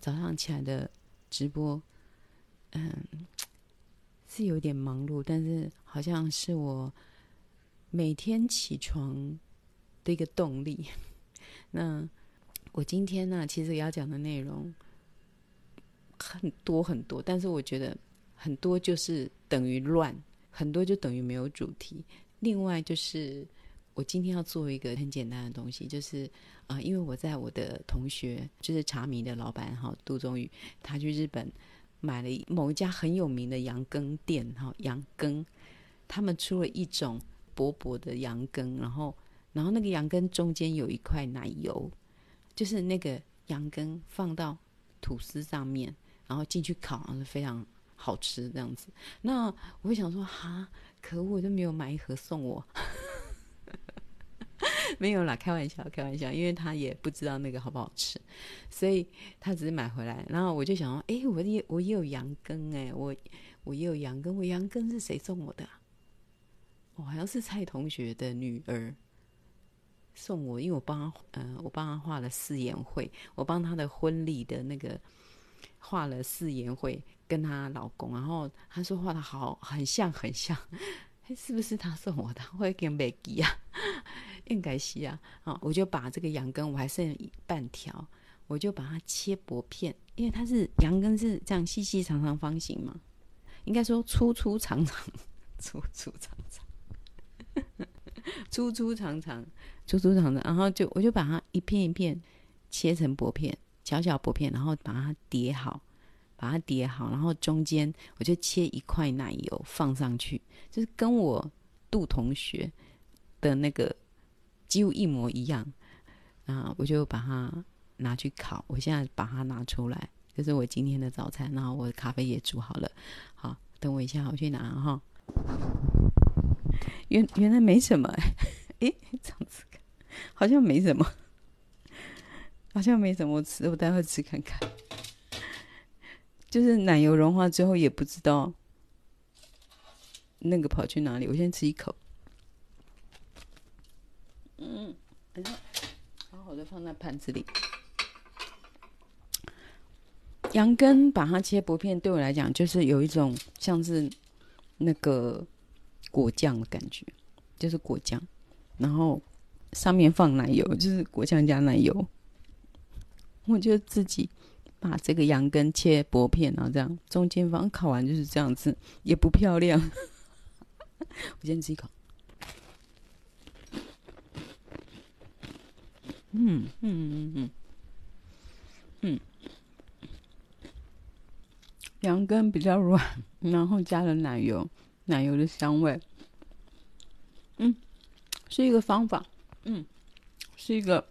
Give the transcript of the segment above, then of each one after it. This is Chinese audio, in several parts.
早上起来的直播，嗯，是有点忙碌，但是好像是我每天起床的一个动力。那我今天呢，其实要讲的内容很多很多，但是我觉得很多就是等于乱，很多就等于没有主题。另外就是。我今天要做一个很简单的东西，就是啊、因为我在我的同学，就是茶米的老板哈，杜宗宇，他去日本买了某一家很有名的羊羹店哈，羊羹，他们出了一种薄薄的羊羹，然后然后那个羊羹中间有一块奶油，就是那个羊羹放到吐司上面，然后进去烤，然后非常好吃这样子。那我会想说，哈，可恶，我都没有买一盒送我。没有啦，开玩笑，开玩笑，因为他也不知道那个好不好吃，所以他只是买回来。然后我就想说，哎，我也我也有羊羹哎，我我也有羊羹，我羊羹是谁送我的？我、好像是蔡同学的女儿送我，因为我帮他，嗯、呃，我帮他画了四言会，我帮他的婚礼的那个画了四言会，跟她老公，然后他说画的好，很像，很像。是不是他送我的？我给没给啊？应该是啊。好，我就把这个羊羹，我还剩半条，我就把它切薄片，因为它是羊羹是这样细细长长方形嘛，应该说粗粗长长，粗粗长长，粗粗长长，粗粗长长，然后就我就把它一片一片切成薄片，小小薄片，然后把它叠好。把它叠好，然后中间我就切一块奶油放上去，就是跟我杜同学的那个几乎一模一样。啊，我就把它拿去烤。我现在把它拿出来，这是我今天的早餐。然后我的咖啡也煮好了。好，等我一下，我去拿哈。原原来没什么哎，诶，这样子看好像没什么，好像没什么吃，我待会吃看看。就是奶油融化之后，也不知道那个跑去哪里。我先吃一口，嗯，好好的放在盘子里。羊羹把它切薄片，对我来讲就是有一种像是那个果酱的感觉，就是果酱，然后上面放奶油，就是果酱加奶油。我就自己。把这个羊根切薄片，然后这样中间放烤完就是这样子，也不漂亮。我先吃一口。嗯嗯嗯嗯嗯，羊羹比较软，然后加了奶油，奶油的香味。嗯，是一个方法。嗯，是一个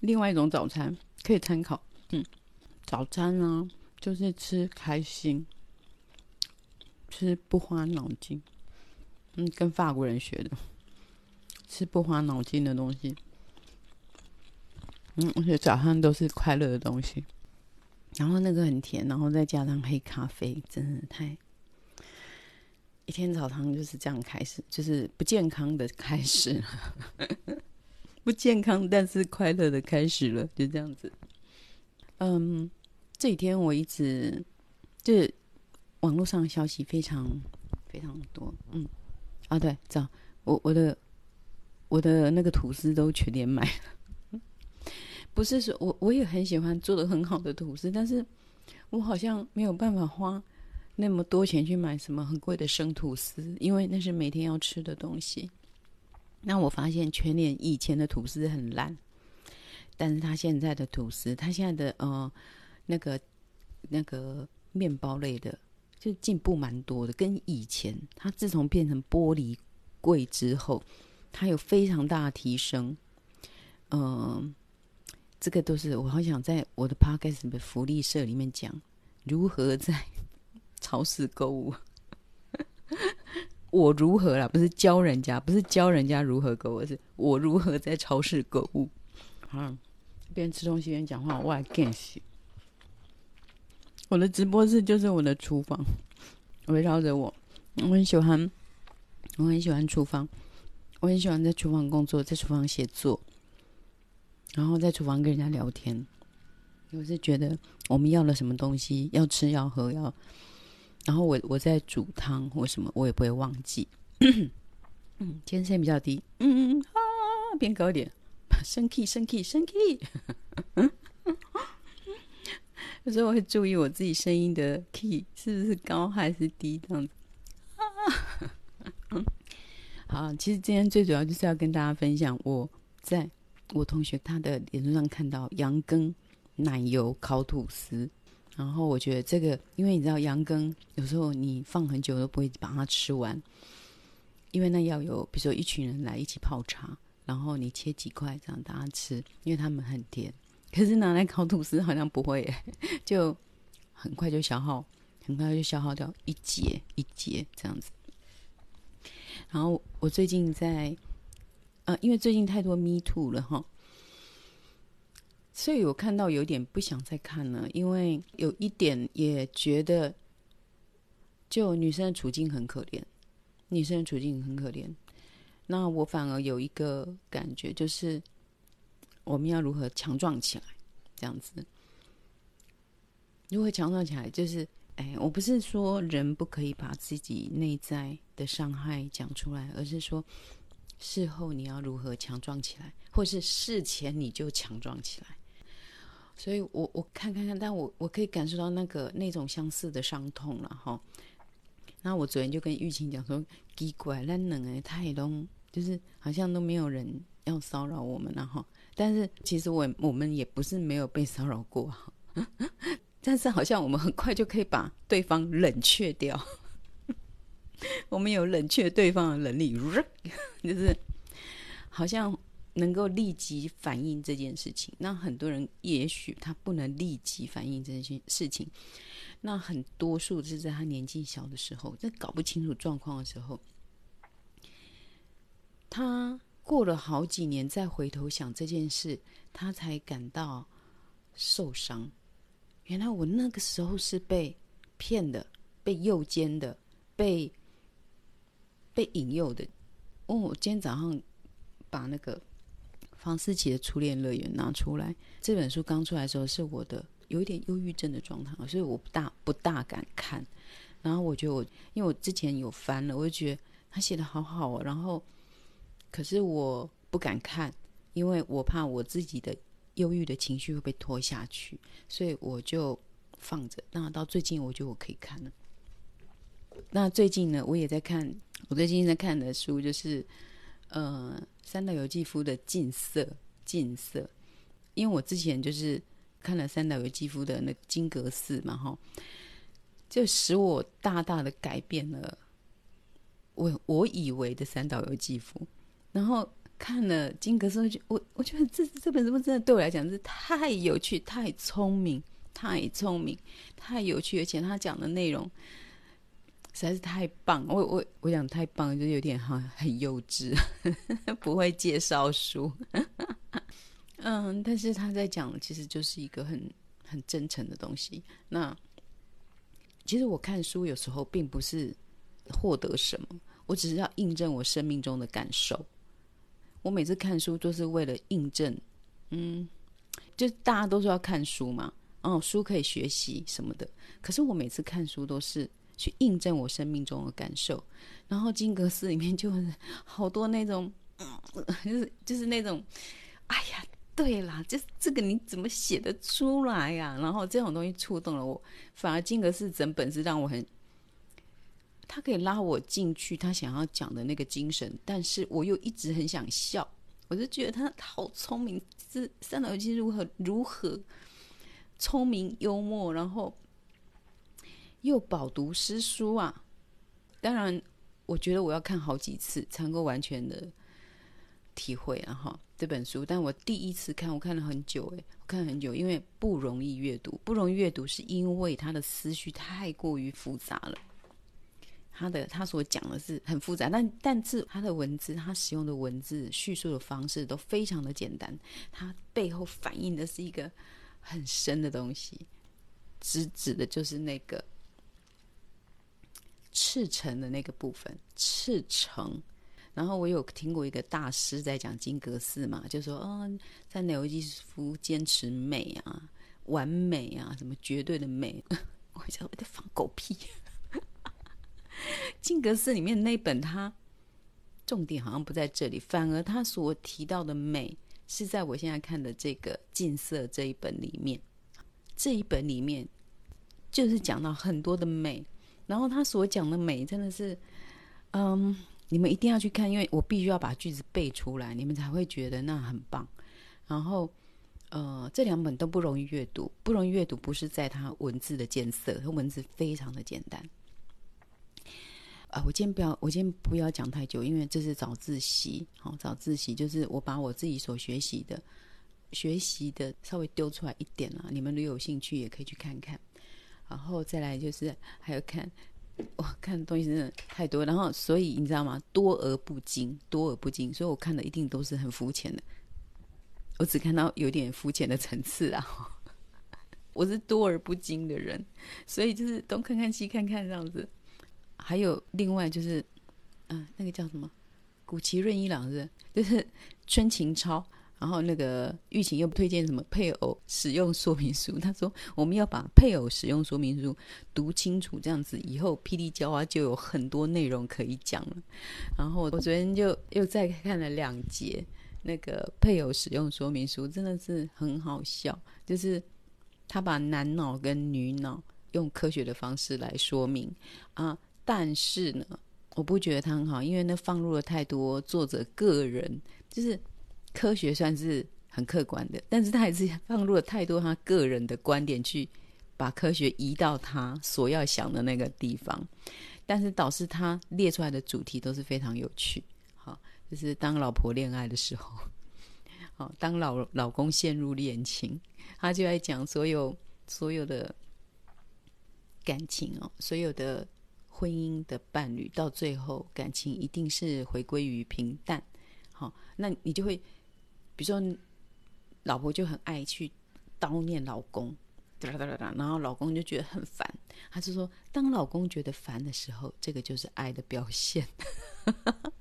另外一种早餐，可以参考。嗯。早餐呢，就是吃开心，吃不花脑筋。嗯，跟法国人学的，吃不花脑筋的东西。嗯，而且早上都是快乐的东西。然后那个很甜，然后再加上黑咖啡，真的太……一天早上就是这样开始，就是不健康的开始，不健康但是快乐的开始了，就这样子。嗯。这几天我一直就是网络上的消息非常非常多，嗯，啊对，这样我我的我的那个吐司都全连买了，不是说我我也很喜欢做的很好的吐司，但是我好像没有办法花那么多钱去买什么很贵的生吐司，因为那是每天要吃的东西。那我发现全年以前的吐司很烂，但是他现在的吐司，他现在的呃。那个那个面包类的，就进步蛮多的。跟以前，它自从变成玻璃柜之后，它有非常大的提升。嗯、这个都是我好想在我的 podcast 的福利社里面讲，如何在 超市购物。我如何啦？不是教人家，不是教人家如何购物，是我如何在超市购物。啊，边吃东西边讲话，我还更喜。我的直播室就是我的厨房，围绕着我。我很喜欢，我很喜欢厨房，我很喜欢在厨房工作，在厨房写作，然后在厨房跟人家聊天。我是觉得我们要了什么东西，要吃要喝要，然后我我在煮汤或什么，我也不会忘记。嗯，天声比较低，嗯啊，变高一点，升 key 升 key 升 key。有时候我会注意我自己声音的 key 是不是高还是低这样子。好，其实今天最主要就是要跟大家分享，我在我同学他的脸书上看到羊羹奶油烤吐司，然后我觉得这个，因为你知道羊羹有时候你放很久都不会把它吃完，因为那要有，比如说一群人来一起泡茶，然后你切几块这样大家吃，因为他们很甜。可是拿来烤吐司好像不会耶，就很快就消耗，很快就消耗掉一节一节这样子。然后我最近在，呃，因为最近太多 Me Too 了哈，所以我看到有点不想再看了，因为有一点也觉得，就女生的处境很可怜，女生的处境很可怜。那我反而有一个感觉就是。我们要如何强壮起来？这样子，如何强壮起来？就是，哎，我不是说人不可以把自己内在的伤害讲出来，而是说事后你要如何强壮起来，或是事前你就强壮起来。所以我我看看看，但我我可以感受到那个那种相似的伤痛了哈。那我昨天就跟玉琴讲说，奇怪，那冷哎，太冷，就是好像都没有人要骚扰我们了哈。但是其实我我们也不是没有被骚扰过，但是好像我们很快就可以把对方冷却掉，我们有冷却对方的能力，就是好像能够立即反应这件事情。那很多人也许他不能立即反应这件事情，那很多数是在他年纪小的时候，在搞不清楚状况的时候，他。过了好几年，再回头想这件事，他才感到受伤。原来我那个时候是被骗的，被诱奸的，被被引诱的。哦，我今天早上把那个房思琪的初恋乐园拿出来，这本书刚出来的时候，是我的有一点忧郁症的状态，所以我不大不大敢看。然后我觉得我，因为我之前有翻了，我就觉得他写的好好哦，然后。可是我不敢看，因为我怕我自己的忧郁的情绪会被拖下去，所以我就放着。那到最近，我觉得我可以看了。那最近呢，我也在看，我最近在看的书就是，呃，三岛由纪夫的《近色》。近色，因为我之前就是看了三岛由纪夫的那个《金阁寺》嘛，哈，就使我大大的改变了我我以为的三岛由纪夫。然后看了金阁寺，我我觉得这这本书真的对我来讲是太有趣、太聪明、太聪明、太有趣，而且他讲的内容实在是太棒。我我我讲太棒，就是有点哈很幼稚，不会介绍书。嗯，但是他在讲，其实就是一个很很真诚的东西。那其实我看书有时候并不是获得什么，我只是要印证我生命中的感受。我每次看书都是为了印证，嗯，就大家都说要看书嘛，哦，书可以学习什么的。可是我每次看书都是去印证我生命中的感受。然后金阁寺里面就好多那种，嗯，就是就是那种，哎呀，对啦，就是这个你怎么写得出来呀？然后这种东西触动了我，反而金阁寺整本是让我很。他可以拉我进去，他想要讲的那个精神，但是我又一直很想笑，我就觉得他好聪明，是三岛由纪如何如何聪明幽默，然后又饱读诗书啊！当然，我觉得我要看好几次才能够完全的体会啊哈这本书。但我第一次看，我看了很久，诶，我看了很久，因为不容易阅读，不容易阅读是因为他的思绪太过于复杂了。他的他所讲的是很复杂，但但是他的文字，他使用的文字叙述的方式都非常的简单，他背后反映的是一个很深的东西，直指的就是那个赤诚的那个部分，赤诚。然后我有听过一个大师在讲金阁寺嘛，就说，嗯、哦，三岛由纪夫坚持美啊。完美啊，什么绝对的美，我想我在放狗屁。金阁寺里面那本，它重点好像不在这里，反而他所提到的美是在我现在看的这个《净色》这一本里面。这一本里面就是讲到很多的美，然后他所讲的美真的是，嗯，你们一定要去看，因为我必须要把句子背出来，你们才会觉得那很棒。然后，呃，这两本都不容易阅读，不容易阅读不是在它文字的艰涩，它文字非常的简单。啊，我今天不要，我今天不要讲太久，因为这是早自习，好，早自习就是我把我自己所学习的。学习的稍微丢出来一点了，你们如果有兴趣也可以去看看。然后再来就是还有看，哇，看的东西真的太多。然后所以你知道吗？多而不精，多而不精。所以我看的一定都是很肤浅的。我只看到有点肤浅的层次啊。我是多而不精的人，所以就是东看看西看看这样子。还有另外就是，嗯、那个叫什么？古崎润一郎是，就是春琴超。然后那个玉琴又推荐什么配偶使用说明书？他说我们要把配偶使用说明书读清楚，这样子以后霹雳娇娃就有很多内容可以讲了。然后我昨天就又再看了两节那个配偶使用说明书，真的是很好笑。就是他把男脑跟女脑用科学的方式来说明啊，但是呢，我不觉得他很好，因为那放入了太多作者个人，就是。科学算是很客观的，但是他还是放入了太多他个人的观点，去把科学移到他所要想的那个地方。但是导致他列出来的主题都是非常有趣。好，就是当老婆恋爱的时候，好，当老老公陷入恋情，他就在讲所有所有的感情哦，所有的婚姻的伴侣，到最后感情一定是回归于平淡。好，那你就会。比如说，老婆就很爱去叨念老公，哒哒哒然后老公就觉得很烦。他就说，当老公觉得烦的时候，这个就是爱的表现。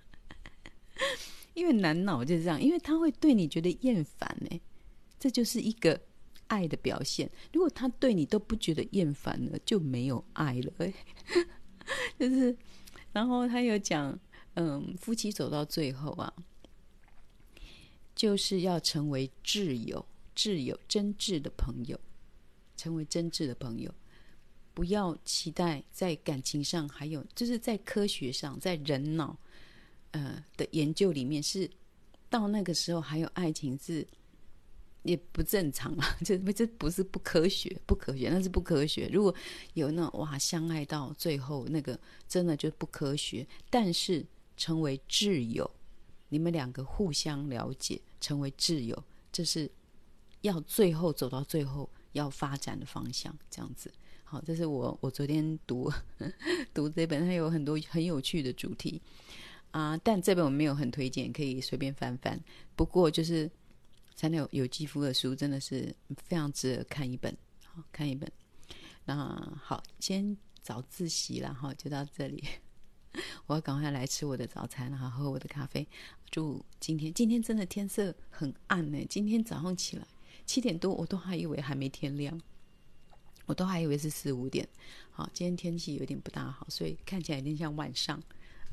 因为男脑就是这样，因为他会对你觉得厌烦，哎，这就是一个爱的表现。如果他对你都不觉得厌烦了，就没有爱了。哎，就是，然后他有讲，嗯，夫妻走到最后啊。就是要成为挚友，挚友，真挚的朋友，成为真挚的朋友。不要期待在感情上，还有就是在科学上，在人脑呃的研究里面，是到那个时候还有爱情是也不正常啊，这这不是不科学，不科学，那是不科学。如果有那哇相爱到最后，那个真的就不科学。但是成为挚友。你们两个互相了解，成为挚友，这是要最后走到最后要发展的方向。这样子，好，这是我我昨天读 读这本，它有很多很有趣的主题啊，但这本我没有很推荐，可以随便翻翻。不过就是三六有肌肤的书，真的是非常值得看一本，好，看一本。那好，先早自习了哈，就到这里。我要赶快来吃我的早餐，然后喝我的咖啡。祝今天今天真的天色很暗呢。今天早上起来七点多，我都还以为还没天亮，我都还以为是四五点。好，今天天气有点不大好，所以看起来有点像晚上。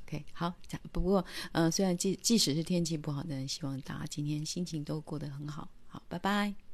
OK，好，不过呃，虽然即即使是天气不好，但希望大家今天心情都过得很好。好，拜拜。